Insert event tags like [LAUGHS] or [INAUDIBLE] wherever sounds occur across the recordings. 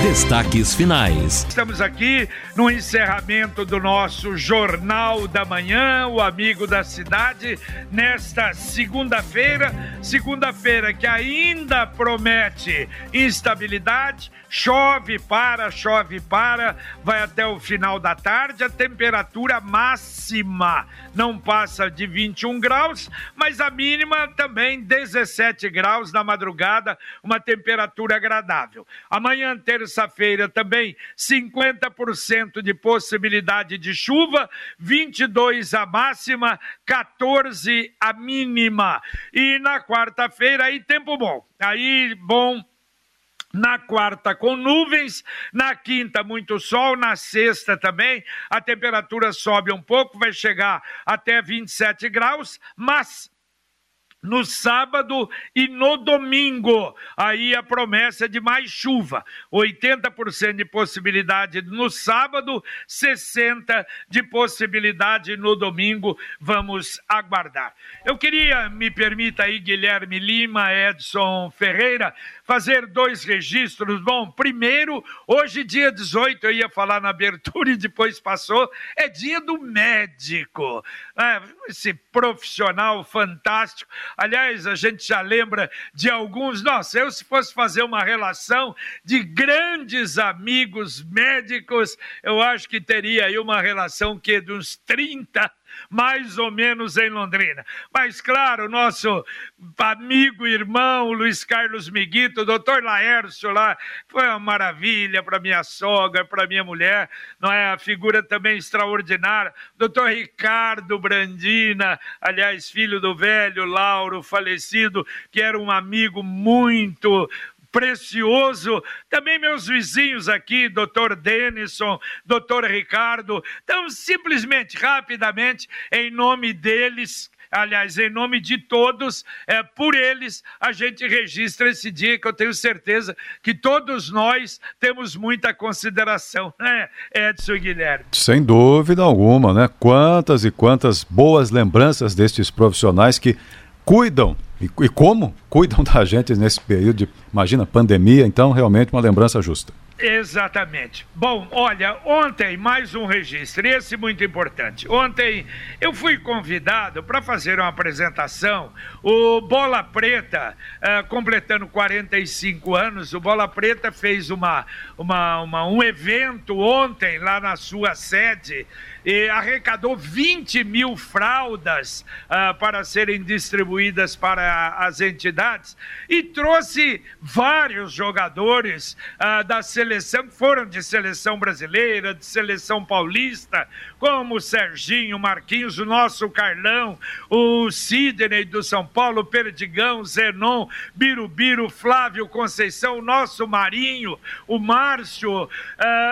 Destaques finais. Estamos aqui no encerramento do nosso Jornal da Manhã, o Amigo da Cidade, nesta segunda-feira. Segunda-feira que ainda promete instabilidade, chove, para, chove, para, vai até o final da tarde. A temperatura máxima não passa de 21 graus, mas a mínima também 17 graus na madrugada, uma temperatura agradável. Amanhã, terça-feira, também 50% de possibilidade de chuva, 22 a máxima, 14 a mínima. E na quarta-feira, aí tempo bom. Aí, bom na quarta com nuvens, na quinta muito sol, na sexta também a temperatura sobe um pouco, vai chegar até 27 graus, mas no sábado e no domingo. Aí a promessa de mais chuva. 80% de possibilidade no sábado, 60% de possibilidade no domingo. Vamos aguardar. Eu queria, me permita aí, Guilherme Lima, Edson Ferreira, fazer dois registros. Bom, primeiro, hoje, dia 18, eu ia falar na abertura e depois passou, é dia do médico. É, esse profissional fantástico. Aliás, a gente já lembra de alguns. Nossa, eu se fosse fazer uma relação de grandes amigos médicos, eu acho que teria aí uma relação que de uns 30 mais ou menos em Londrina. Mas, claro, nosso amigo, irmão Luiz Carlos Miguito, doutor Laércio lá, foi uma maravilha para minha sogra, para minha mulher, não é? A figura também extraordinária. Doutor Ricardo Brandina, aliás, filho do velho Lauro, falecido, que era um amigo muito precioso. Também meus vizinhos aqui, doutor Denison, doutor Ricardo. Então, simplesmente, rapidamente, em nome deles, aliás, em nome de todos, é, por eles, a gente registra esse dia que eu tenho certeza que todos nós temos muita consideração, né, Edson Guilherme? Sem dúvida alguma, né? Quantas e quantas boas lembranças destes profissionais que cuidam e, e, como cuidam [LAUGHS] da gente nesse período de, imagina, pandemia, então realmente uma lembrança justa. Exatamente. Bom, olha, ontem mais um registro, esse muito importante. Ontem eu fui convidado para fazer uma apresentação. O Bola Preta, uh, completando 45 anos, o Bola Preta fez uma, uma, uma, um evento ontem lá na sua sede e arrecadou 20 mil fraldas uh, para serem distribuídas para as entidades e trouxe vários jogadores uh, da seleção, que foram de seleção brasileira, de seleção paulista, como o Serginho, Marquinhos, o nosso Carlão, o Sidney do São Paulo, Perdigão, Zenon, Birubiru, Flávio Conceição, o nosso Marinho, o Márcio. Uh,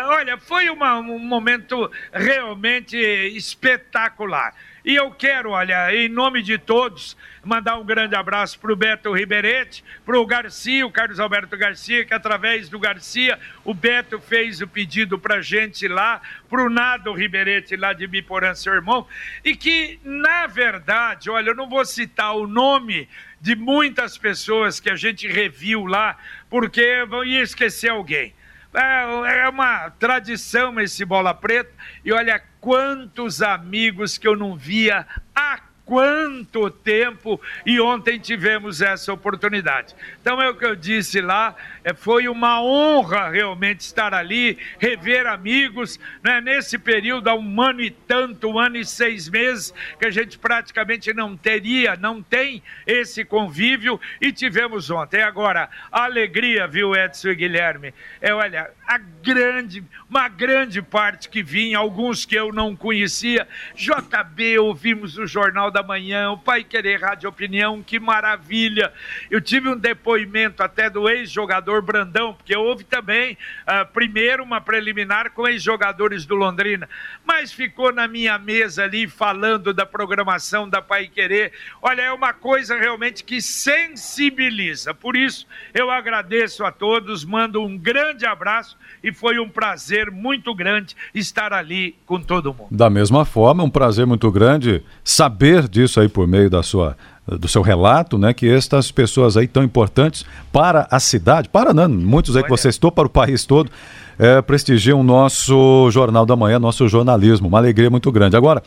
olha, foi uma, um momento realmente realmente espetacular. E eu quero, olha, em nome de todos, mandar um grande abraço para o Beto Ribeirete, para o Garcia, o Carlos Alberto Garcia, que através do Garcia, o Beto fez o pedido para gente lá, para o Nado Ribeirete lá de Biporã, seu irmão, e que, na verdade, olha, eu não vou citar o nome de muitas pessoas que a gente reviu lá, porque vão ia esquecer alguém. É, é uma tradição esse bola preta. E olha quantos amigos que eu não via há quanto tempo e ontem tivemos essa oportunidade. Então é o que eu disse lá, é, foi uma honra realmente estar ali, rever amigos, né? nesse período há um ano e tanto, um ano e seis meses, que a gente praticamente não teria, não tem esse convívio e tivemos ontem. Agora, a alegria, viu, Edson e Guilherme, é, olha, a grande, uma grande parte que vinha, alguns que eu não conhecia, JB, ouvimos o Jornal da da manhã, o Pai Querer Rádio Opinião, que maravilha. Eu tive um depoimento até do ex-jogador Brandão, porque houve também, uh, primeiro, uma preliminar com ex-jogadores do Londrina, mas ficou na minha mesa ali falando da programação da Pai Querer. Olha, é uma coisa realmente que sensibiliza. Por isso, eu agradeço a todos, mando um grande abraço e foi um prazer muito grande estar ali com todo mundo. Da mesma forma, um prazer muito grande saber disso aí por meio da sua do seu relato, né, que estas pessoas aí tão importantes para a cidade, para não, muitos aí que você citou, para o país todo, é, prestigiam o nosso Jornal da Manhã, nosso jornalismo. Uma alegria muito grande. Agora,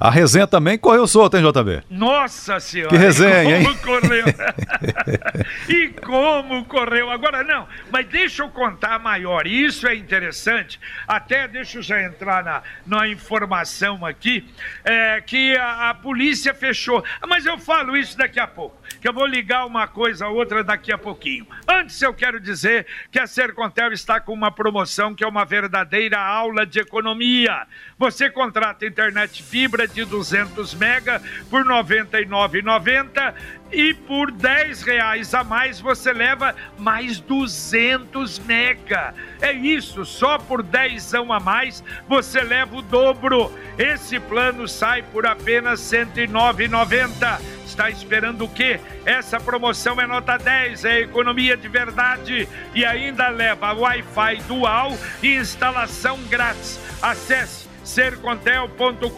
a resenha também correu solta, hein, JB? Nossa Senhora! Que resenha, e como hein? correu! [LAUGHS] e como correu! Agora, não, mas deixa eu contar maior. Isso é interessante. Até deixa eu já entrar na, na informação aqui, é, que a, a polícia fechou. Mas eu falo isso daqui a pouco, que eu vou ligar uma coisa a outra daqui a pouquinho. Antes eu quero dizer que a Sercontel está com uma promoção que é uma verdadeira aula de economia. Você contrata internet fibra de 200 mega por R$ 99,90 e por 10 reais a mais você leva mais 200 mega. É isso, só por 10 a mais você leva o dobro. Esse plano sai por apenas R$ 109,90. Está esperando o quê? Essa promoção é nota 10, é economia de verdade e ainda leva Wi-Fi dual e instalação grátis. Acesse sercontel.com.br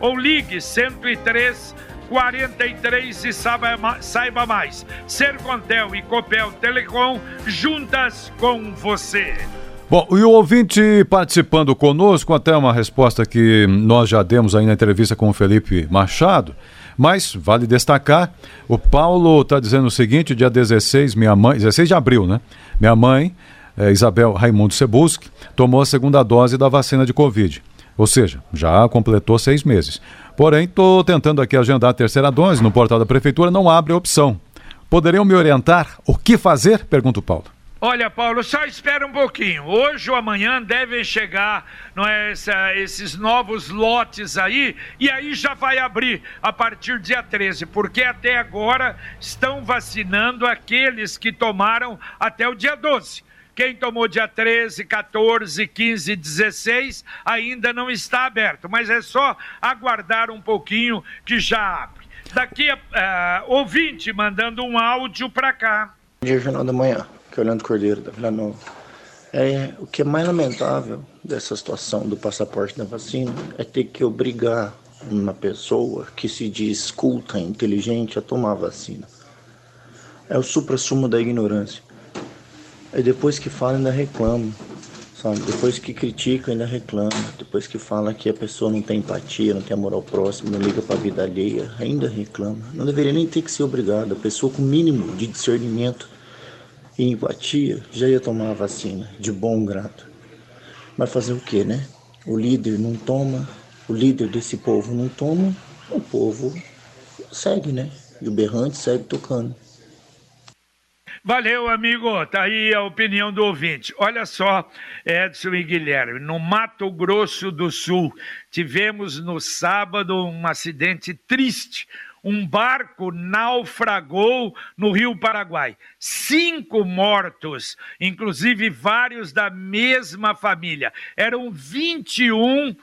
ou ligue 103 43 e saiba, mais. Sercontel e Copel Telecom juntas com você. Bom, e o ouvinte participando conosco, até uma resposta que nós já demos aí na entrevista com o Felipe Machado, mas vale destacar, o Paulo está dizendo o seguinte, dia 16, minha mãe, 16 de abril, né? Minha mãe é, Isabel Raimundo Sebuski, tomou a segunda dose da vacina de Covid. Ou seja, já completou seis meses. Porém, estou tentando aqui agendar a terceira dose no portal da Prefeitura, não abre opção. Poderiam me orientar o que fazer? Pergunta o Paulo. Olha, Paulo, só espera um pouquinho. Hoje ou amanhã devem chegar não é, essa, esses novos lotes aí, e aí já vai abrir a partir do dia 13, porque até agora estão vacinando aqueles que tomaram até o dia 12. Quem tomou dia 13, 14, 15, 16 ainda não está aberto, mas é só aguardar um pouquinho que já abre. Daqui a uh, ouvinte mandando um áudio para cá. Dia, Jornal da Manhã, que é Orlando Cordeiro da Vila Nova. É, o que é mais lamentável dessa situação do passaporte da vacina é ter que obrigar uma pessoa que se diz culta, inteligente, a tomar a vacina. É o supra-sumo da ignorância. Aí depois que fala ainda reclama, sabe? Depois que critica ainda reclama. Depois que fala que a pessoa não tem empatia, não tem amor ao próximo, não liga para a vida alheia, ainda reclama. Não deveria nem ter que ser obrigado. A pessoa com mínimo de discernimento e empatia já ia tomar a vacina, de bom grado. Mas fazer o que, né? O líder não toma, o líder desse povo não toma, o povo segue, né? E o berrante segue tocando. Valeu, amigo. Tá aí a opinião do ouvinte. Olha só, Edson e Guilherme, no Mato Grosso do Sul, tivemos no sábado um acidente triste um barco naufragou no Rio Paraguai. Cinco mortos, inclusive vários da mesma família. Eram 21, uh,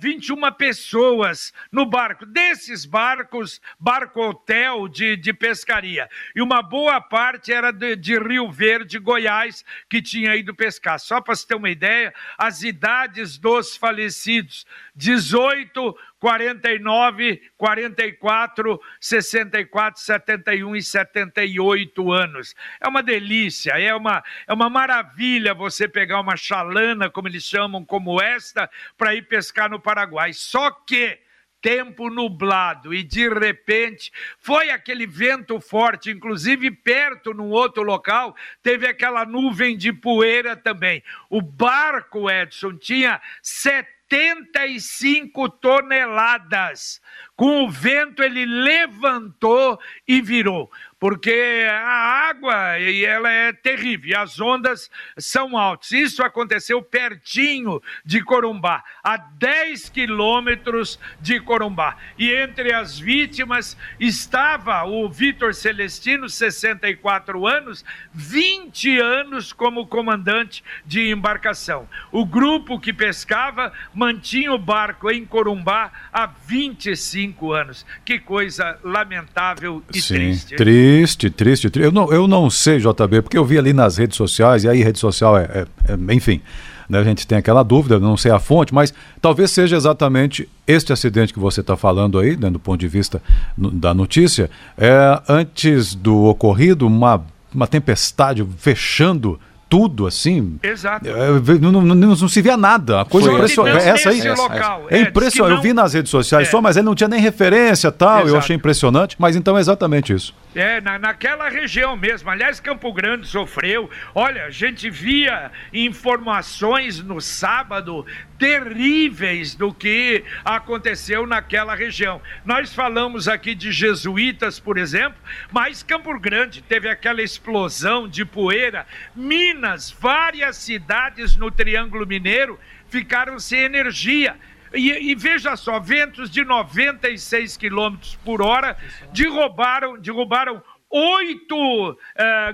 21 pessoas no barco. Desses barcos, barco-hotel de, de pescaria. E uma boa parte era de, de Rio Verde, Goiás, que tinha ido pescar. Só para você ter uma ideia, as idades dos falecidos: 18, 49, 44, 64, 71 e 78 anos. É uma delícia, é uma, é uma maravilha você pegar uma chalana, como eles chamam, como esta, para ir pescar no Paraguai. Só que tempo nublado e de repente foi aquele vento forte, inclusive perto num outro local, teve aquela nuvem de poeira também. O barco, Edson, tinha 70 75 toneladas. Com o vento ele levantou e virou porque a água e ela é terrível, as ondas são altas. Isso aconteceu pertinho de Corumbá, a 10 quilômetros de Corumbá. E entre as vítimas estava o Vitor Celestino, 64 anos, 20 anos como comandante de embarcação. O grupo que pescava mantinha o barco em Corumbá há 25 anos. Que coisa lamentável e Sim, triste. triste Triste. Eu não, eu não sei, JB, porque eu vi ali nas redes sociais, e aí rede social é, é, é enfim. né, a gente tem aquela dúvida, não sei a fonte, mas talvez seja exatamente este acidente que você está falando aí, né, do ponto de vista da notícia, é, antes do ocorrido, uma, uma tempestade fechando tudo, assim. Exato. É, não, não, não, não, se via nada. A coisa impressionante. Essa aí. Local, é, é impressionante. Eu vi nas redes sociais é. só, mas ele não tinha nem referência tal. Exato. Eu achei impressionante. Mas então é exatamente isso. É, na, naquela região mesmo. Aliás, Campo Grande sofreu. Olha, a gente via informações no sábado terríveis do que aconteceu naquela região. Nós falamos aqui de jesuítas, por exemplo, mas Campo Grande teve aquela explosão de poeira. Minas, várias cidades no Triângulo Mineiro ficaram sem energia. E, e, veja só, ventos de 96 quilômetros por hora derrubaram, derrubaram oito uh,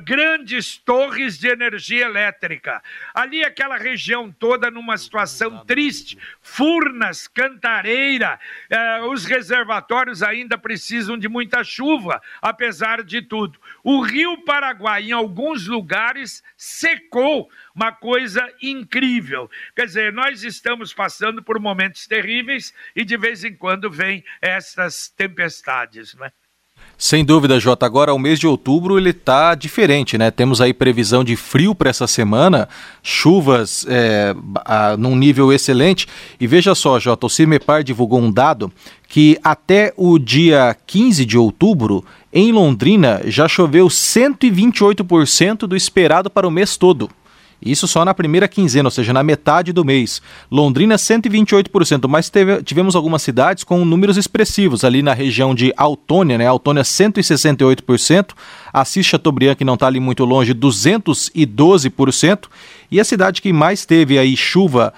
grandes torres de energia elétrica. Ali, aquela região toda numa situação triste. Furnas, Cantareira, uh, os reservatórios ainda precisam de muita chuva, apesar de tudo. O Rio Paraguai, em alguns lugares, secou. Uma coisa incrível. Quer dizer, nós estamos passando por momentos terríveis e de vez em quando vem essas tempestades, né? Sem dúvida, Jota. Agora, o mês de outubro ele está diferente, né? Temos aí previsão de frio para essa semana, chuvas é, a, num nível excelente. E veja só, Jota, o CIMEPAR divulgou um dado que até o dia 15 de outubro, em Londrina, já choveu 128% do esperado para o mês todo. Isso só na primeira quinzena, ou seja, na metade do mês. Londrina, 128%, mas teve, tivemos algumas cidades com números expressivos, ali na região de Autônia, né? Autônia, 168%. Assis Chateaubriand, que não está ali muito longe, 212%. E a cidade que mais teve aí chuva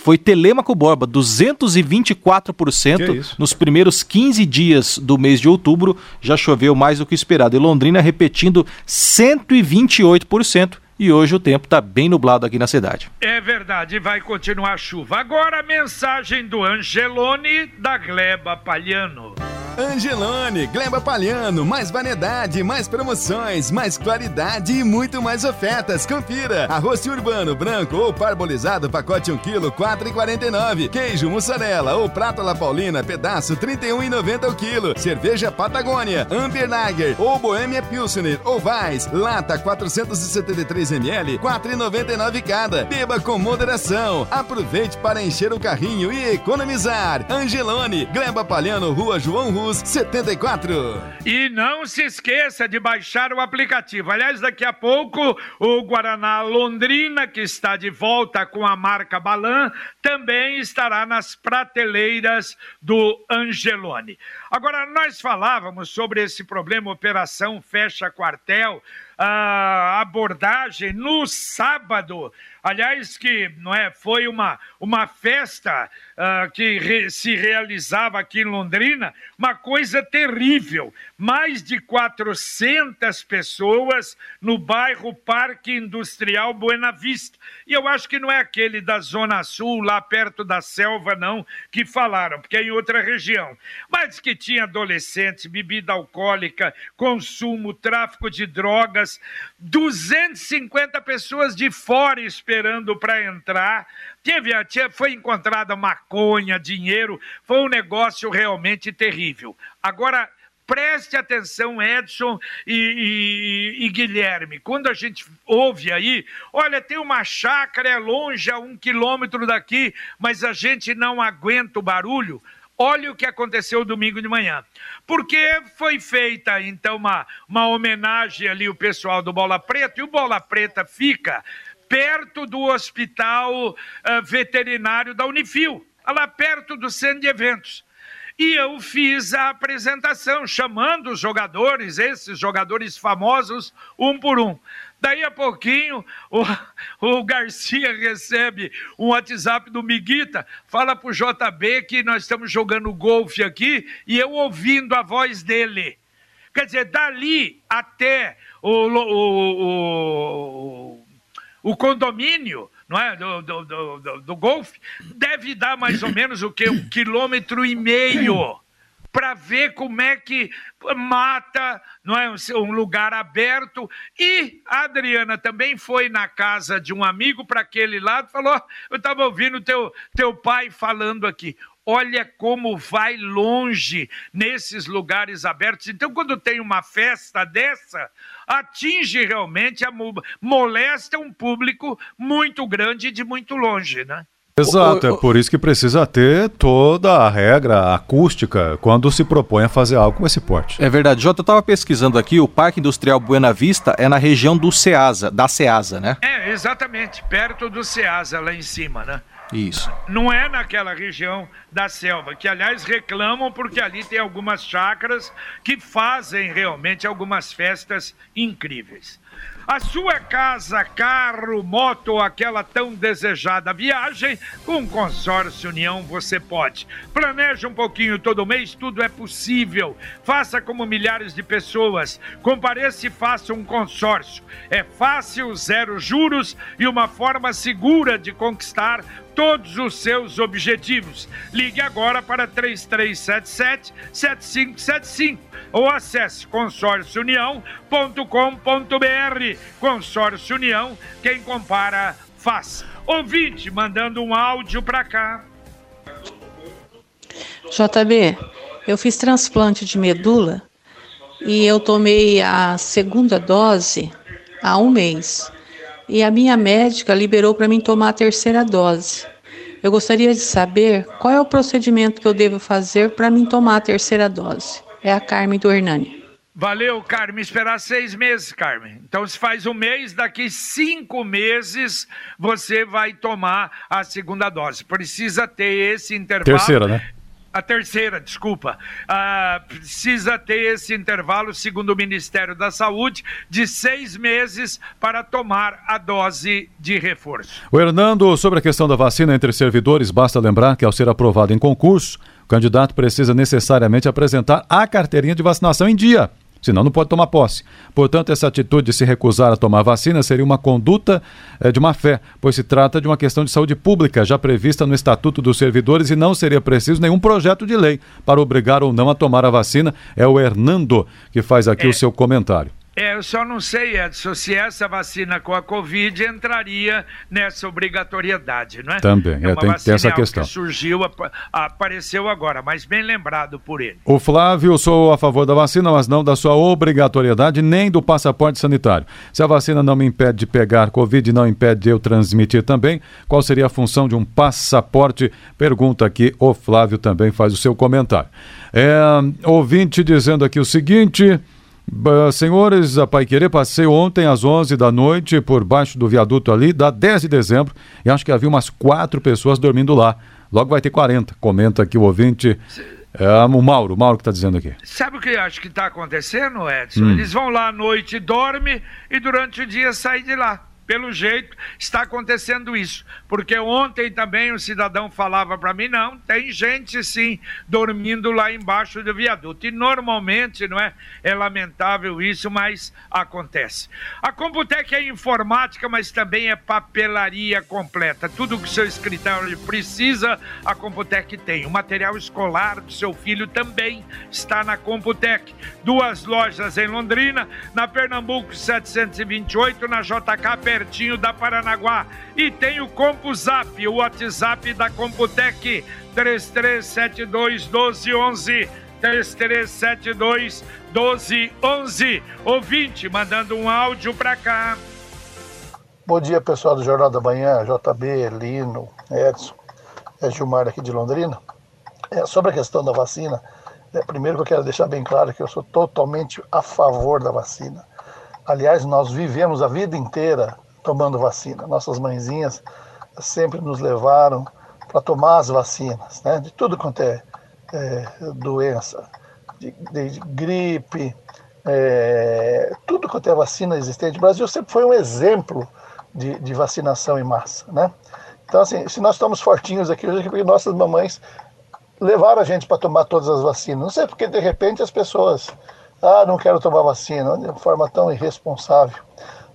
foi Telemaco Borba, 224% nos primeiros 15 dias do mês de outubro, já choveu mais do que esperado. E Londrina repetindo 128% e hoje o tempo está bem nublado aqui na cidade. É verdade, vai continuar a chuva. Agora a mensagem do Angelone da Gleba Palhano. Angelone, Gleba Palhano, mais variedade, mais promoções, mais qualidade e muito mais ofertas. Confira. Arroz urbano branco ou parbolizado, pacote 1 kg, 4,49. Queijo mussarela ou prato la paulina, pedaço 31,90 o quilo. Cerveja Patagônia, Amber Lager ou Boêmia Pilsner ou Weiss, lata 473 ml, 4,99 cada. Beba com moderação. Aproveite para encher o carrinho e economizar. Angelone, Gleba Palhano, Rua João Rus 74. E não se esqueça de baixar o aplicativo. Aliás, daqui a pouco o Guaraná Londrina, que está de volta com a marca Balan, também estará nas prateleiras do Angelone. Agora, nós falávamos sobre esse problema Operação Fecha Quartel, a abordagem no sábado aliás, que não é, foi uma, uma festa uh, que re, se realizava aqui em Londrina, uma coisa terrível. Mais de 400 pessoas no bairro Parque Industrial Buena Vista. E eu acho que não é aquele da Zona Sul, lá perto da selva, não, que falaram, porque é em outra região. Mas que tinha adolescentes, bebida alcoólica, consumo, tráfico de drogas, 250 pessoas de fora esperando para entrar. Teve, foi encontrada maconha, dinheiro, foi um negócio realmente terrível. Agora, preste atenção, Edson e, e, e, Guilherme, quando a gente ouve aí, olha, tem uma chácara, é longe, a um quilômetro daqui, mas a gente não aguenta o barulho. Olha o que aconteceu domingo de manhã. Porque foi feita, então, uma, uma homenagem ali o pessoal do Bola Preta, e o Bola Preta fica perto do hospital uh, veterinário da Unifil, lá perto do centro de eventos. E eu fiz a apresentação, chamando os jogadores, esses jogadores famosos, um por um. Daí a pouquinho, [LAUGHS] o, o Garcia recebe um WhatsApp do Miguita, fala pro JB que nós estamos jogando golfe aqui e eu ouvindo a voz dele. Quer dizer, dali até o, o, o, o condomínio não é? do, do, do, do, do golfe, deve dar mais ou menos o que? Um quilômetro e meio. Para ver como é que mata, não é um lugar aberto. E a Adriana também foi na casa de um amigo para aquele lado, falou: "Eu estava ouvindo teu teu pai falando aqui". Olha como vai longe nesses lugares abertos. Então, quando tem uma festa dessa, atinge realmente, a, molesta um público muito grande de muito longe, né? Exato, é por isso que precisa ter toda a regra acústica quando se propõe a fazer algo com esse porte. É verdade. Jota, eu estava pesquisando aqui, o Parque Industrial Buena Vista é na região do Ceasa, da Ceasa, né? É, exatamente, perto do Ceasa, lá em cima, né? Isso. Não é naquela região da selva, que aliás reclamam porque ali tem algumas chácaras que fazem realmente algumas festas incríveis. A sua casa, carro, moto ou aquela tão desejada viagem, com Consórcio União você pode. Planeje um pouquinho todo mês, tudo é possível. Faça como milhares de pessoas. Compareça e faça um consórcio. É fácil, zero juros e uma forma segura de conquistar todos os seus objetivos. Ligue agora para 3377 7575 ou acesse consórciounião.com.br. Consórcio União, quem compara faz. Ouvinte mandando um áudio para cá. JB, eu fiz transplante de medula e eu tomei a segunda dose há um mês e a minha médica liberou para mim tomar a terceira dose. Eu gostaria de saber qual é o procedimento que eu devo fazer para mim tomar a terceira dose. É a Carmen do Hernani. Valeu, Carmen. Esperar seis meses, Carmen. Então, se faz um mês, daqui cinco meses você vai tomar a segunda dose. Precisa ter esse intervalo. Terceira, né? A terceira, desculpa. Ah, precisa ter esse intervalo, segundo o Ministério da Saúde, de seis meses para tomar a dose de reforço. O Hernando, sobre a questão da vacina entre servidores, basta lembrar que ao ser aprovado em concurso, o candidato precisa necessariamente apresentar a carteirinha de vacinação em dia senão não pode tomar posse. Portanto, essa atitude de se recusar a tomar vacina seria uma conduta é, de má fé, pois se trata de uma questão de saúde pública já prevista no Estatuto dos Servidores e não seria preciso nenhum projeto de lei para obrigar ou não a tomar a vacina. É o Hernando que faz aqui é. o seu comentário. É, eu só não sei, Edson, se essa vacina com a Covid entraria nessa obrigatoriedade, não é? Também, é, é tem que ter essa questão. que surgiu, apareceu agora, mas bem lembrado por ele. O Flávio, sou a favor da vacina, mas não da sua obrigatoriedade, nem do passaporte sanitário. Se a vacina não me impede de pegar Covid não impede de eu transmitir também, qual seria a função de um passaporte? Pergunta aqui, o Flávio também faz o seu comentário. É, ouvinte dizendo aqui o seguinte... Senhores a Pai Querer, passei ontem às 11 da noite por baixo do viaduto ali, da 10 de dezembro, e acho que havia umas quatro pessoas dormindo lá. Logo vai ter 40, comenta aqui o ouvinte. É, o Mauro, o Mauro que está dizendo aqui. Sabe o que eu acho que está acontecendo, Edson? Hum. Eles vão lá à noite, dormem e durante o dia saem de lá pelo jeito, está acontecendo isso. Porque ontem também o cidadão falava para mim: não, tem gente sim dormindo lá embaixo do viaduto. E normalmente, não é? É lamentável isso, mas acontece. A Computec é informática, mas também é papelaria completa. Tudo que o seu escritório precisa, a Computec tem. O material escolar do seu filho também está na Computec. Duas lojas em Londrina, na Pernambuco 728, na JK pertinho da Paranaguá. E tem o CompuZap, o WhatsApp da Computec, 3372 1211. 3372 1211. Ouvinte, mandando um áudio para cá. Bom dia, pessoal do Jornal da Manhã, JB, Lino, Edson, é Gilmar aqui de Londrina. É, sobre a questão da vacina, é, primeiro que eu quero deixar bem claro que eu sou totalmente a favor da vacina. Aliás, nós vivemos a vida inteira tomando vacina. Nossas mãezinhas sempre nos levaram para tomar as vacinas, né? De tudo quanto é, é doença, de, de, de gripe, é, tudo quanto é vacina existente. O Brasil sempre foi um exemplo de, de vacinação em massa, né? Então, assim, se nós estamos fortinhos aqui hoje, é porque nossas mamães levaram a gente para tomar todas as vacinas. Não sei porque, de repente, as pessoas, ah, não quero tomar vacina, de forma tão irresponsável.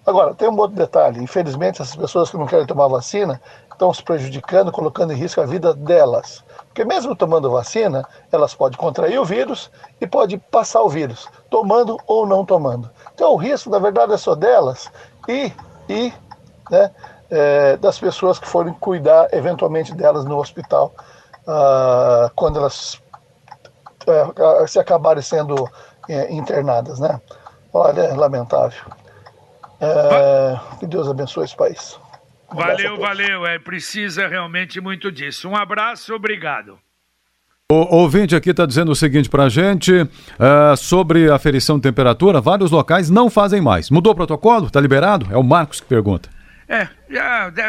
Agora, tem um outro detalhe: infelizmente, essas pessoas que não querem tomar vacina estão se prejudicando, colocando em risco a vida delas. Porque, mesmo tomando vacina, elas podem contrair o vírus e pode passar o vírus, tomando ou não tomando. Então, o risco, na verdade, é só delas e, e né, é, das pessoas que forem cuidar eventualmente delas no hospital, ah, quando elas é, se acabarem sendo é, internadas. Né? Olha, é lamentável. É, que Deus abençoe esse país. Um valeu, valeu. É, precisa realmente muito disso. Um abraço, obrigado. O ouvinte aqui está dizendo o seguinte para a gente uh, sobre a aferição de temperatura. Vários locais não fazem mais. Mudou o protocolo? Está liberado? É o Marcos que pergunta. É,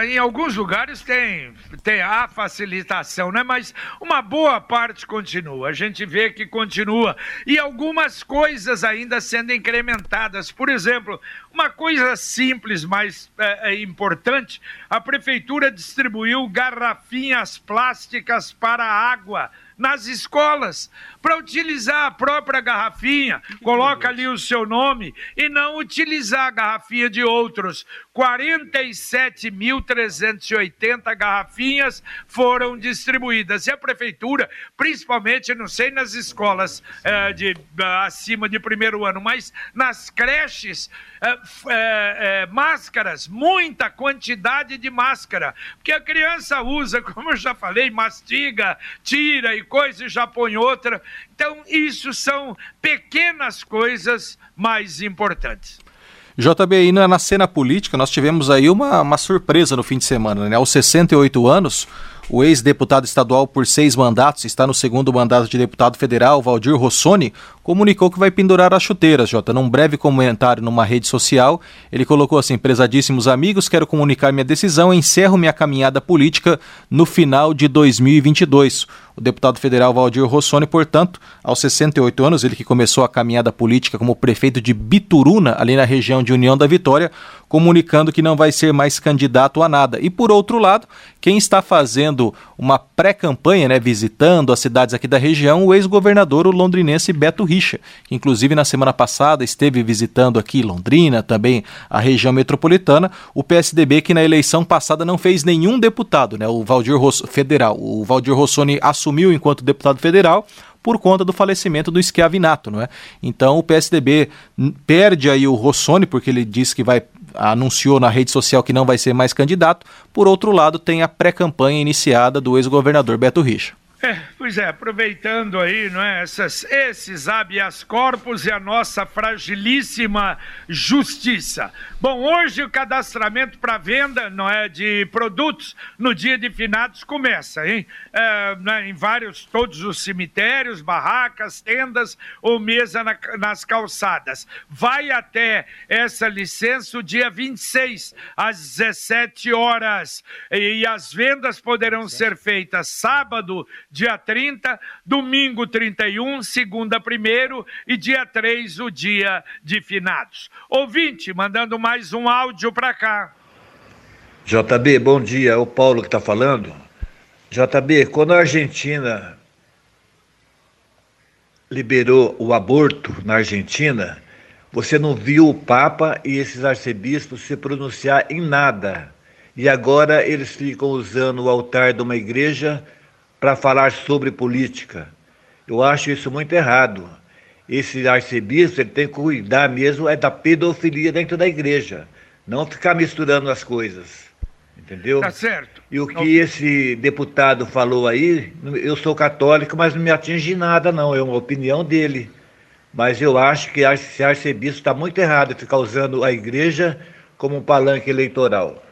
em alguns lugares tem, tem a facilitação, né? Mas uma boa parte continua. A gente vê que continua. E algumas coisas ainda sendo incrementadas. Por exemplo, uma coisa simples, mas é, é importante: a prefeitura distribuiu garrafinhas plásticas para água nas escolas para utilizar a própria garrafinha, coloca ali o seu nome e não utilizar a garrafinha de outros. 47.380 garrafinhas foram distribuídas. E a prefeitura, principalmente, não sei nas escolas é, de acima de primeiro ano, mas nas creches, é, é, máscaras, muita quantidade de máscara, porque a criança usa, [LAUGHS] como eu já falei, mastiga, tira e coisa e já põe outra. Então, isso são pequenas coisas mais importantes. JB, na cena política, nós tivemos aí uma, uma surpresa no fim de semana, né? Aos 68 anos, o ex-deputado estadual por seis mandatos, está no segundo mandato de deputado federal, Valdir Rossoni, comunicou que vai pendurar as chuteiras, Jota. Num breve comentário numa rede social, ele colocou assim: prezadíssimos amigos, quero comunicar minha decisão, encerro minha caminhada política no final de 2022. O deputado federal Valdir Rossoni, portanto, aos 68 anos, ele que começou a caminhada política como prefeito de Bituruna, ali na região de União da Vitória, comunicando que não vai ser mais candidato a nada. E por outro lado, quem está fazendo uma pré-campanha, né, visitando as cidades aqui da região, o ex-governador londrinense Beto Richa, que inclusive na semana passada esteve visitando aqui Londrina, também a região metropolitana, o PSDB que na eleição passada não fez nenhum deputado, né, o Valdir Ross federal. O Valdir Rossoni assumiu enquanto deputado federal, por conta do falecimento do Schiavinato, não é? Então o PSDB perde aí o Rossoni porque ele disse que vai anunciou na rede social que não vai ser mais candidato. Por outro lado, tem a pré-campanha iniciada do ex-governador Beto Richa. É, pois é, aproveitando aí, não é, essas, esses habeas corpus e a nossa fragilíssima justiça. Bom, hoje o cadastramento para venda, não é, de produtos no dia de finados começa, hein? É, né, em vários, todos os cemitérios, barracas, tendas ou mesa na, nas calçadas. Vai até essa licença o dia 26, às 17 horas. E, e as vendas poderão ser feitas sábado, dia 30, domingo 31, segunda 1 e dia 3, o dia de finados. Ouvinte, mandando mais um áudio para cá. JB, bom dia, é o Paulo que está falando. JB, quando a Argentina liberou o aborto na Argentina, você não viu o Papa e esses arcebispos se pronunciar em nada. E agora eles ficam usando o altar de uma igreja para falar sobre política. Eu acho isso muito errado. Esse arcebispo ele tem que cuidar mesmo é da pedofilia dentro da igreja, não ficar misturando as coisas. Entendeu? Tá certo. E o que não... esse deputado falou aí, eu sou católico, mas não me atinge nada, não. É uma opinião dele. Mas eu acho que esse arcebispo está muito errado ficar usando a igreja como um palanque eleitoral.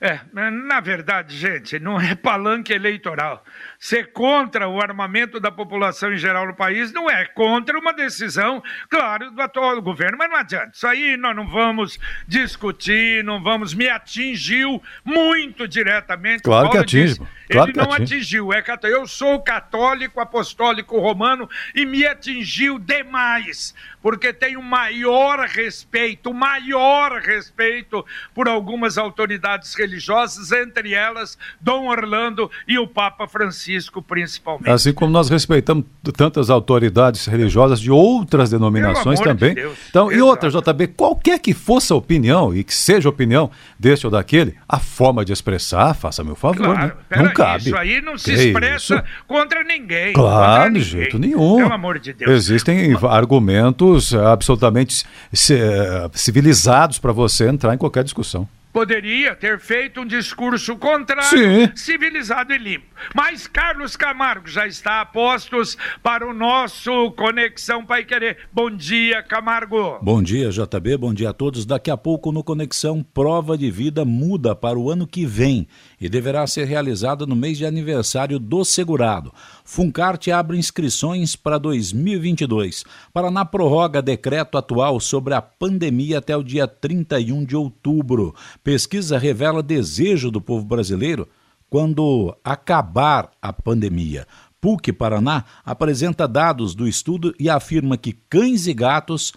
É, na verdade, gente, não é palanque eleitoral. Ser contra o armamento da população em geral no país não é contra uma decisão, claro, do atual governo, mas não adianta. Isso aí nós não vamos discutir, não vamos. Me atingiu muito diretamente. Claro que atinge. Claro Ele não atinge. atingiu. É, eu sou católico, apostólico romano e me atingiu demais, porque tenho maior respeito, maior respeito por algumas autoridades religiosas, entre elas Dom Orlando e o Papa Francisco principalmente. Assim como nós respeitamos tantas autoridades religiosas de outras denominações também. De então, Exato. e outra, JB, qualquer que fosse a opinião, e que seja a opinião deste ou daquele, a forma de expressar, faça meu favor, claro, né? Não cabe. Isso aí não se que expressa isso? contra ninguém. Claro, contra de jeito nenhum. Pelo amor de Deus. Existem argumentos absolutamente eh, civilizados para você entrar em qualquer discussão poderia ter feito um discurso contrário, Sim. civilizado e limpo. Mas Carlos Camargo já está a postos para o nosso Conexão Pai Querer. Bom dia, Camargo. Bom dia, JB. Bom dia a todos. Daqui a pouco no Conexão Prova de Vida muda para o ano que vem e deverá ser realizada no mês de aniversário do segurado. Funcarte abre inscrições para 2022. Paraná prorroga decreto atual sobre a pandemia até o dia 31 de outubro. Pesquisa revela desejo do povo brasileiro quando acabar a pandemia. PUC Paraná apresenta dados do estudo e afirma que cães e gatos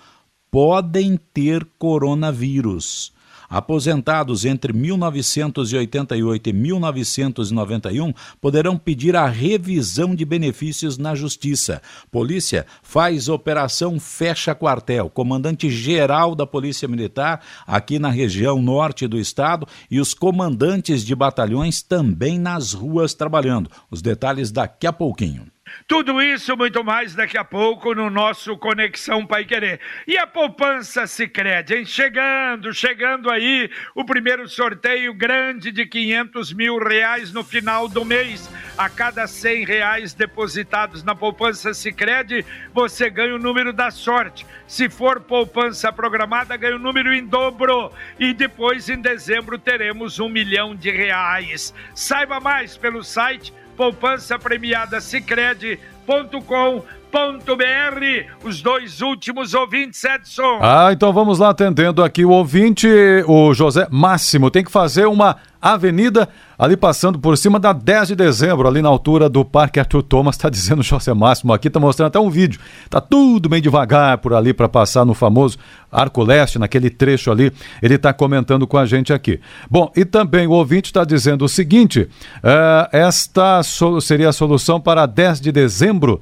podem ter coronavírus. Aposentados entre 1988 e 1991 poderão pedir a revisão de benefícios na Justiça. Polícia faz operação Fecha Quartel. Comandante-geral da Polícia Militar aqui na região norte do estado e os comandantes de batalhões também nas ruas trabalhando. Os detalhes daqui a pouquinho. Tudo isso muito mais daqui a pouco no nosso Conexão Pai Querer. E a poupança Sicredi, hein? Chegando, chegando aí o primeiro sorteio grande de 500 mil reais no final do mês. A cada 100 reais depositados na poupança Sicredi, você ganha o número da sorte. Se for poupança programada, ganha o número em dobro. E depois, em dezembro, teremos um milhão de reais. Saiba mais pelo site poupança premiada Sicredi.com.br. Os dois últimos ouvintes, Edson. Ah, então vamos lá atendendo aqui o ouvinte, o José Máximo. Tem que fazer uma avenida ali passando por cima da 10 de dezembro, ali na altura do Parque Arthur Thomas, está [LAUGHS] dizendo o José Máximo aqui, está mostrando até um vídeo. Tá tudo bem devagar por ali para passar no famoso Arco Leste, naquele trecho ali. Ele está comentando com a gente aqui. Bom, e também o ouvinte está dizendo o seguinte: uh, esta seria a solução para 10 de dezembro,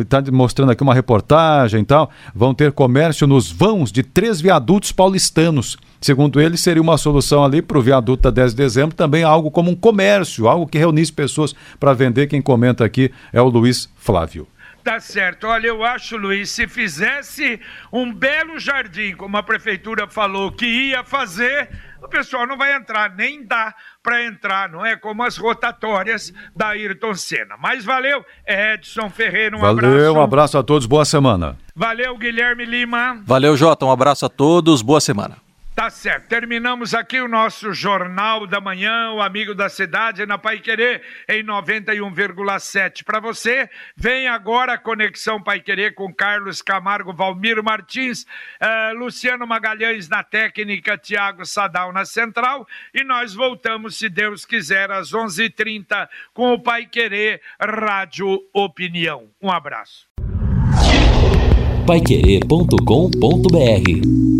Está né? mostrando aqui uma reportagem e tal. Vão ter comércio nos vãos de três viadutos paulistanos. Segundo ele, seria uma solução ali para o viaduto da 10 de dezembro, também algo como um comércio, algo que reunisse pessoas para vender. Quem comenta aqui é o Luiz Flávio. Tá certo. Olha, eu acho, Luiz, se fizesse um belo jardim, como a prefeitura falou que ia fazer, o pessoal não vai entrar, nem dá para entrar, não é? Como as rotatórias da Ayrton Senna. Mas valeu, Edson Ferreira, um valeu, abraço. Valeu, um abraço a todos, boa semana. Valeu, Guilherme Lima. Valeu, Jota, um abraço a todos, boa semana. Tá certo. Terminamos aqui o nosso Jornal da Manhã, o Amigo da Cidade, na Pai Querer, em 91,7. Para você, vem agora a Conexão Pai Querer com Carlos Camargo, Valmir Martins, uh, Luciano Magalhães na técnica, Tiago Sadal na central. E nós voltamos, se Deus quiser, às 11:30 h 30 com o Pai Querer Rádio Opinião. Um abraço. Paiquerê.com.br